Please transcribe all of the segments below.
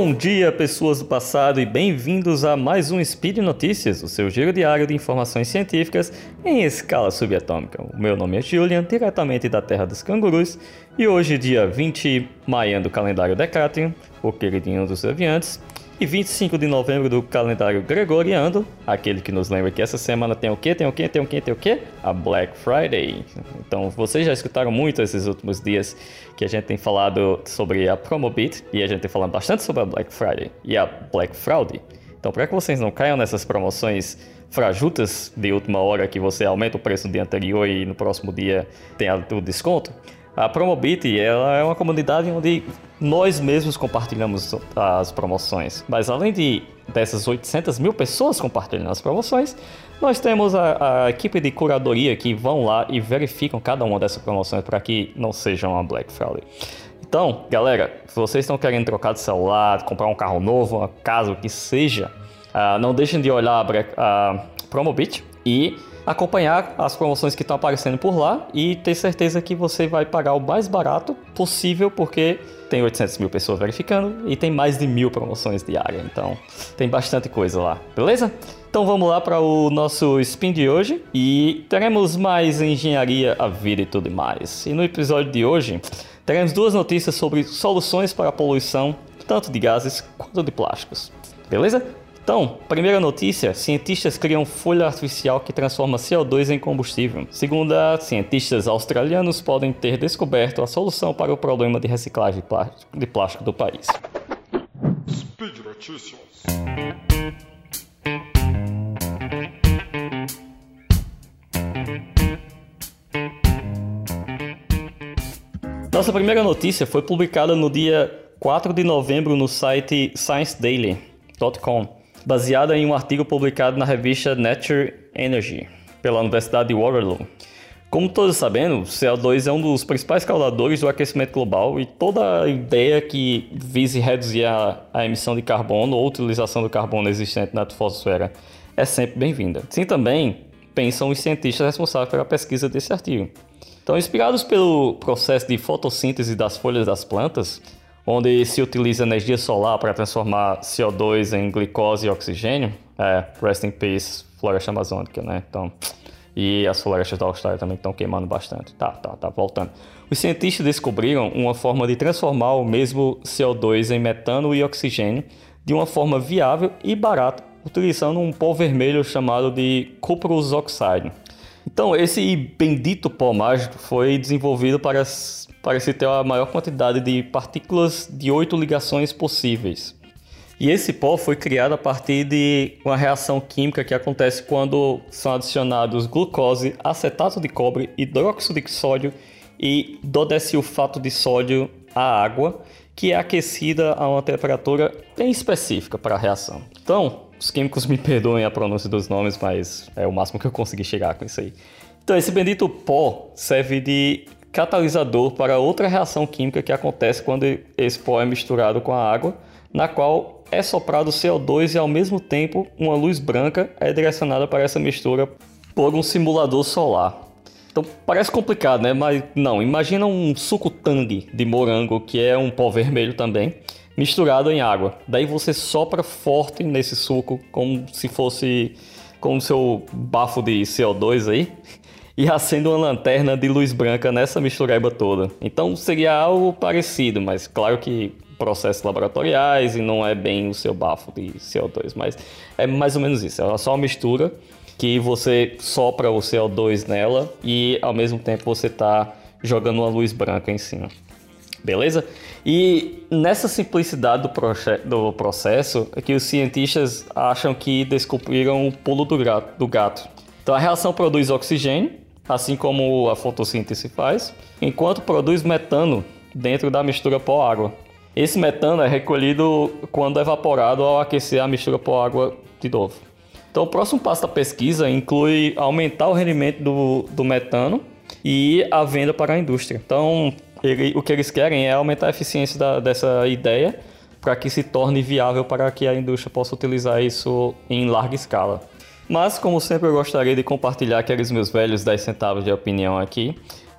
Bom dia, pessoas do passado, e bem-vindos a mais um Speed Notícias, o seu giro diário de informações científicas em escala subatômica. O meu nome é Julian, diretamente da Terra dos Cangurus, e hoje, dia 20 de maio do calendário Decatrium, o queridinho dos aviantes, e 25 de novembro do calendário gregoriano, aquele que nos lembra que essa semana tem o quê? Tem o quê? Tem o quê? Tem o quê? A Black Friday. Então, vocês já escutaram muito esses últimos dias que a gente tem falado sobre a Promobit e a gente tem falado bastante sobre a Black Friday e a Black Fraud. Então, para que vocês não caiam nessas promoções frajutas de última hora que você aumenta o preço no dia anterior e no próximo dia tem o desconto, a Promobit ela é uma comunidade onde nós mesmos compartilhamos as promoções. Mas além de dessas 800 mil pessoas compartilhando as promoções, nós temos a, a equipe de curadoria que vão lá e verificam cada uma dessas promoções para que não seja uma Black Friday. Então, galera, se vocês estão querendo trocar de celular, comprar um carro novo, uma casa, o que seja, uh, não deixem de olhar a, a Promobit e acompanhar as promoções que estão aparecendo por lá e ter certeza que você vai pagar o mais barato possível, porque tem 800 mil pessoas verificando e tem mais de mil promoções diárias, então tem bastante coisa lá, beleza? Então vamos lá para o nosso spin de hoje e teremos mais engenharia, a vida e tudo mais. E no episódio de hoje teremos duas notícias sobre soluções para a poluição, tanto de gases quanto de plásticos, beleza? Então, primeira notícia: cientistas criam folha artificial que transforma CO2 em combustível. Segundo cientistas australianos, podem ter descoberto a solução para o problema de reciclagem de plástico do país. Speed Notícias. Nossa primeira notícia foi publicada no dia 4 de novembro no site ScienceDaily.com baseada em um artigo publicado na revista Nature Energy pela Universidade de Waterloo. Como todos sabendo, CO2 é um dos principais causadores do aquecimento global e toda ideia que vise reduzir a, a emissão de carbono ou utilização do carbono existente na atmosfera é sempre bem-vinda. Sim, também pensam os cientistas responsáveis pela pesquisa desse artigo. Então, inspirados pelo processo de fotossíntese das folhas das plantas, onde se utiliza energia solar para transformar CO2 em glicose e oxigênio. É, rest in peace, floresta amazônica, né? Então, e as florestas da Austrália também estão queimando bastante. Tá, tá, tá, voltando. Os cientistas descobriram uma forma de transformar o mesmo CO2 em metano e oxigênio de uma forma viável e barata, utilizando um pó vermelho chamado de cuprous oxide. Então, esse bendito pó mágico foi desenvolvido para parece ter a maior quantidade de partículas de oito ligações possíveis. E esse pó foi criado a partir de uma reação química que acontece quando são adicionados glucose, acetato de cobre, hidróxido de sódio e dodecilfato de sódio à água, que é aquecida a uma temperatura bem específica para a reação. Então, os químicos me perdoem a pronúncia dos nomes, mas é o máximo que eu consegui chegar com isso aí. Então, esse bendito pó serve de catalisador para outra reação química que acontece quando esse pó é misturado com a água, na qual é soprado CO2 e ao mesmo tempo uma luz branca é direcionada para essa mistura por um simulador solar. Então parece complicado, né? Mas não, imagina um suco tangue de morango, que é um pó vermelho também, misturado em água. Daí você sopra forte nesse suco como se fosse com o seu bafo de CO2 aí e acende uma lanterna de luz branca nessa mistureba toda. Então seria algo parecido, mas claro que processos laboratoriais e não é bem o seu bafo de CO2, mas é mais ou menos isso. É só uma mistura que você sopra o CO2 nela e ao mesmo tempo você está jogando uma luz branca em cima. Beleza? E nessa simplicidade do, do, processo é que os cientistas acham que descobriram o pulo do gato, do gato. Então a reação produz oxigênio assim como a fotossíntese faz, enquanto produz metano dentro da mistura pó-água. Esse metano é recolhido quando é evaporado ao aquecer a mistura pó-água de novo. Então, o próximo passo da pesquisa inclui aumentar o rendimento do, do metano e a venda para a indústria. Então, ele, o que eles querem é aumentar a eficiência da, dessa ideia para que se torne viável para que a indústria possa utilizar isso em larga escala. Mas, como sempre, eu gostaria de compartilhar aqueles meus velhos 10 centavos de opinião aqui.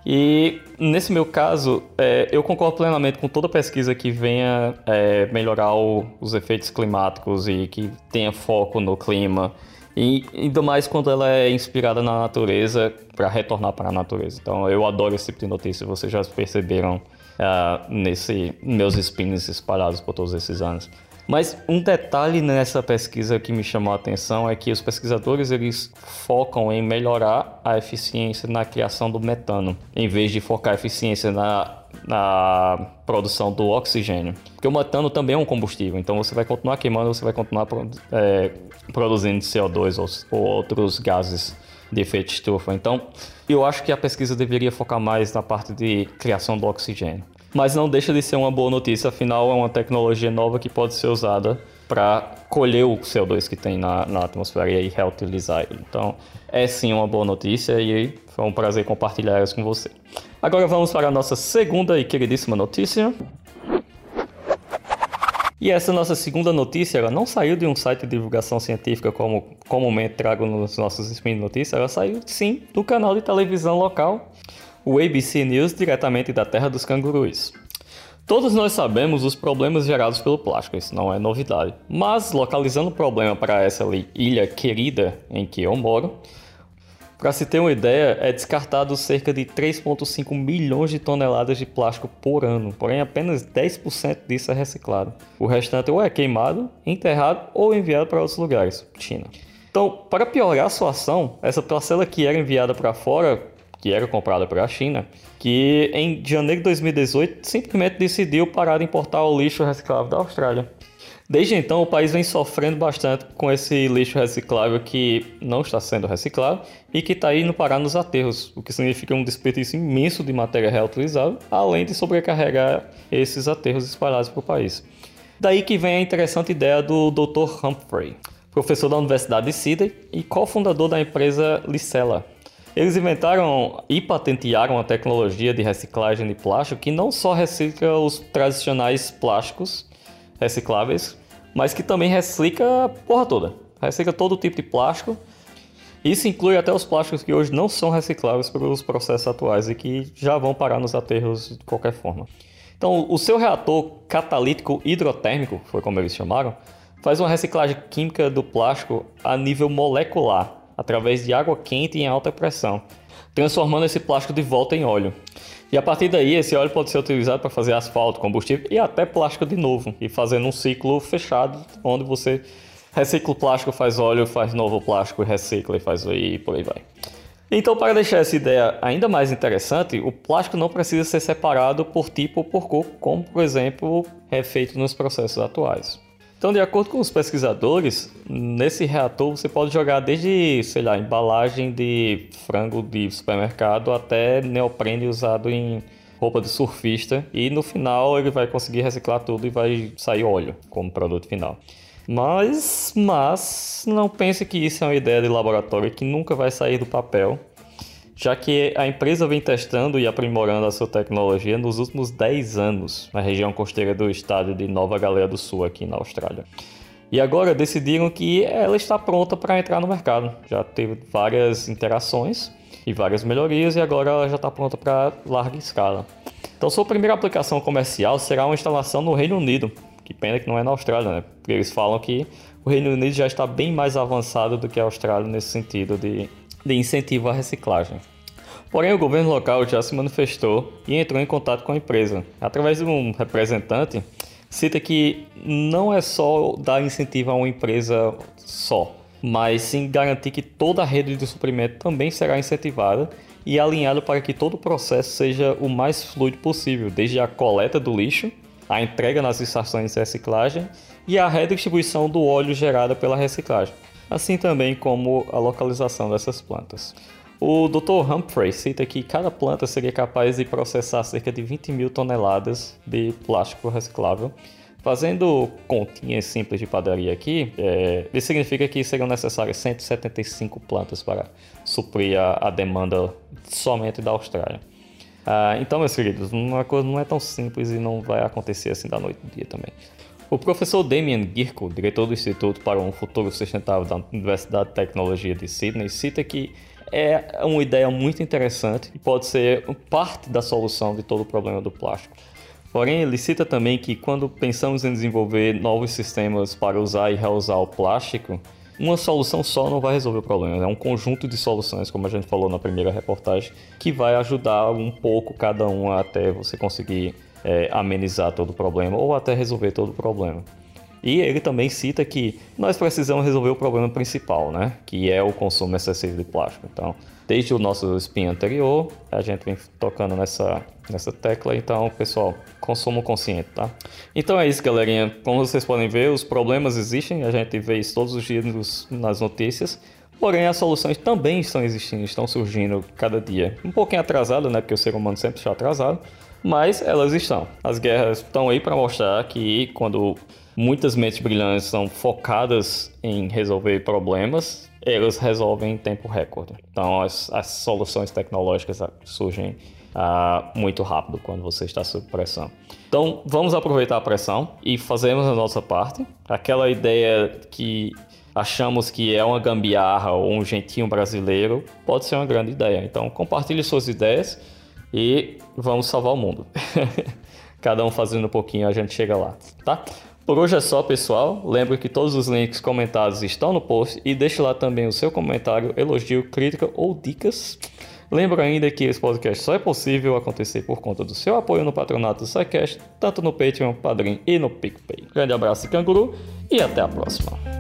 E nesse meu caso, é, eu concordo plenamente com toda pesquisa que venha é, melhorar o, os efeitos climáticos e que tenha foco no clima. E ainda mais quando ela é inspirada na natureza para retornar para a natureza. Então eu adoro esse tipo de notícia, vocês já perceberam uh, nesse meus spins espalhados por todos esses anos. Mas um detalhe nessa pesquisa que me chamou a atenção é que os pesquisadores eles focam em melhorar a eficiência na criação do metano, em vez de focar a eficiência na, na produção do oxigênio. Porque o metano também é um combustível, então você vai continuar queimando, você vai continuar é, produzindo CO2 ou, ou outros gases de efeito estufa. Então, eu acho que a pesquisa deveria focar mais na parte de criação do oxigênio mas não deixa de ser uma boa notícia, afinal é uma tecnologia nova que pode ser usada para colher o CO2 que tem na, na atmosfera e reutilizar ele. Então, é sim uma boa notícia e foi um prazer compartilhar isso com você. Agora vamos para a nossa segunda e queridíssima notícia. E essa nossa segunda notícia, ela não saiu de um site de divulgação científica como comumente trago nos nossos spin notícias, ela saiu sim do canal de televisão local o ABC News diretamente da terra dos cangurus. Todos nós sabemos os problemas gerados pelo plástico, isso não é novidade. Mas localizando o problema para essa ilha querida em que eu moro, para se ter uma ideia, é descartado cerca de 3,5 milhões de toneladas de plástico por ano, porém apenas 10% disso é reciclado. O restante ou é queimado, enterrado ou enviado para outros lugares, China. Então, para piorar a situação, essa parcela que era enviada para fora que era comprada pela China, que em janeiro de 2018 simplesmente decidiu parar de importar o lixo reciclável da Austrália. Desde então, o país vem sofrendo bastante com esse lixo reciclável que não está sendo reciclado e que está indo parar nos aterros, o que significa um desperdício imenso de matéria reutilizável, além de sobrecarregar esses aterros espalhados pelo país. Daí que vem a interessante ideia do Dr. Humphrey, professor da Universidade de Sydney e cofundador da empresa Licella, eles inventaram e patentearam a tecnologia de reciclagem de plástico que não só recicla os tradicionais plásticos recicláveis, mas que também recicla a porra toda. Recicla todo tipo de plástico. Isso inclui até os plásticos que hoje não são recicláveis pelos processos atuais e que já vão parar nos aterros de qualquer forma. Então, o seu reator catalítico hidrotérmico, foi como eles chamaram, faz uma reciclagem química do plástico a nível molecular através de água quente em alta pressão, transformando esse plástico de volta em óleo. E a partir daí, esse óleo pode ser utilizado para fazer asfalto, combustível e até plástico de novo, e fazendo um ciclo fechado, onde você recicla o plástico, faz óleo, faz novo plástico, recicla e faz e por aí vai. Então, para deixar essa ideia ainda mais interessante, o plástico não precisa ser separado por tipo ou por cor, como por exemplo é feito nos processos atuais. Então, de acordo com os pesquisadores, nesse reator você pode jogar desde, sei lá, embalagem de frango de supermercado até neoprene usado em roupa de surfista e no final ele vai conseguir reciclar tudo e vai sair óleo como produto final. Mas, mas não pense que isso é uma ideia de laboratório que nunca vai sair do papel já que a empresa vem testando e aprimorando a sua tecnologia nos últimos 10 anos na região costeira do estado de Nova Galeia do Sul, aqui na Austrália. E agora decidiram que ela está pronta para entrar no mercado. Já teve várias interações e várias melhorias e agora ela já está pronta para larga escala. Então sua primeira aplicação comercial será uma instalação no Reino Unido. Que pena que não é na Austrália, né? Porque eles falam que o Reino Unido já está bem mais avançado do que a Austrália nesse sentido de de incentivo à reciclagem. Porém, o governo local já se manifestou e entrou em contato com a empresa. Através de um representante, cita que não é só dar incentivo a uma empresa só, mas sim garantir que toda a rede de suprimento também será incentivada e alinhada para que todo o processo seja o mais fluido possível, desde a coleta do lixo, a entrega nas estações de reciclagem e a redistribuição do óleo gerado pela reciclagem assim também como a localização dessas plantas. O Dr. Humphrey cita que cada planta seria capaz de processar cerca de 20 mil toneladas de plástico reciclável. Fazendo continhas simples de padaria aqui, é, isso significa que seriam necessárias 175 plantas para suprir a, a demanda somente da Austrália. Ah, então, meus queridos, uma coisa não é tão simples e não vai acontecer assim da noite ao dia também. O professor Damien Girko, diretor do Instituto para um Futuro Sustentável da Universidade de Tecnologia de Sydney, cita que é uma ideia muito interessante e pode ser parte da solução de todo o problema do plástico. Porém, ele cita também que quando pensamos em desenvolver novos sistemas para usar e reusar o plástico, uma solução só não vai resolver o problema. É um conjunto de soluções, como a gente falou na primeira reportagem, que vai ajudar um pouco cada um até você conseguir é, amenizar todo o problema ou até resolver todo o problema. E ele também cita que nós precisamos resolver o problema principal, né? Que é o consumo excessivo de plástico. Então, desde o nosso spin anterior, a gente vem tocando nessa, nessa tecla. Então, pessoal, consumo consciente, tá? Então é isso, galerinha. Como vocês podem ver, os problemas existem. A gente vê isso todos os dias nas notícias. Porém, as soluções também estão existindo, estão surgindo cada dia. Um pouquinho atrasado, né? Porque o ser humano sempre está atrasado. Mas elas estão. As guerras estão aí para mostrar que quando muitas mentes brilhantes são focadas em resolver problemas, elas resolvem em tempo recorde. Então, as, as soluções tecnológicas surgem uh, muito rápido quando você está sob pressão. Então, vamos aproveitar a pressão e fazemos a nossa parte. Aquela ideia que achamos que é uma gambiarra ou um jeitinho brasileiro pode ser uma grande ideia. Então, compartilhe suas ideias e vamos salvar o mundo. Cada um fazendo um pouquinho, a gente chega lá, tá? Por hoje é só, pessoal. Lembre que todos os links comentados estão no post e deixe lá também o seu comentário, elogio, crítica ou dicas. Lembro ainda que esse podcast só é possível acontecer por conta do seu apoio no patronato do SciCast, tanto no Patreon, Padrim e no PicPay. Grande abraço, canguru, e até a próxima.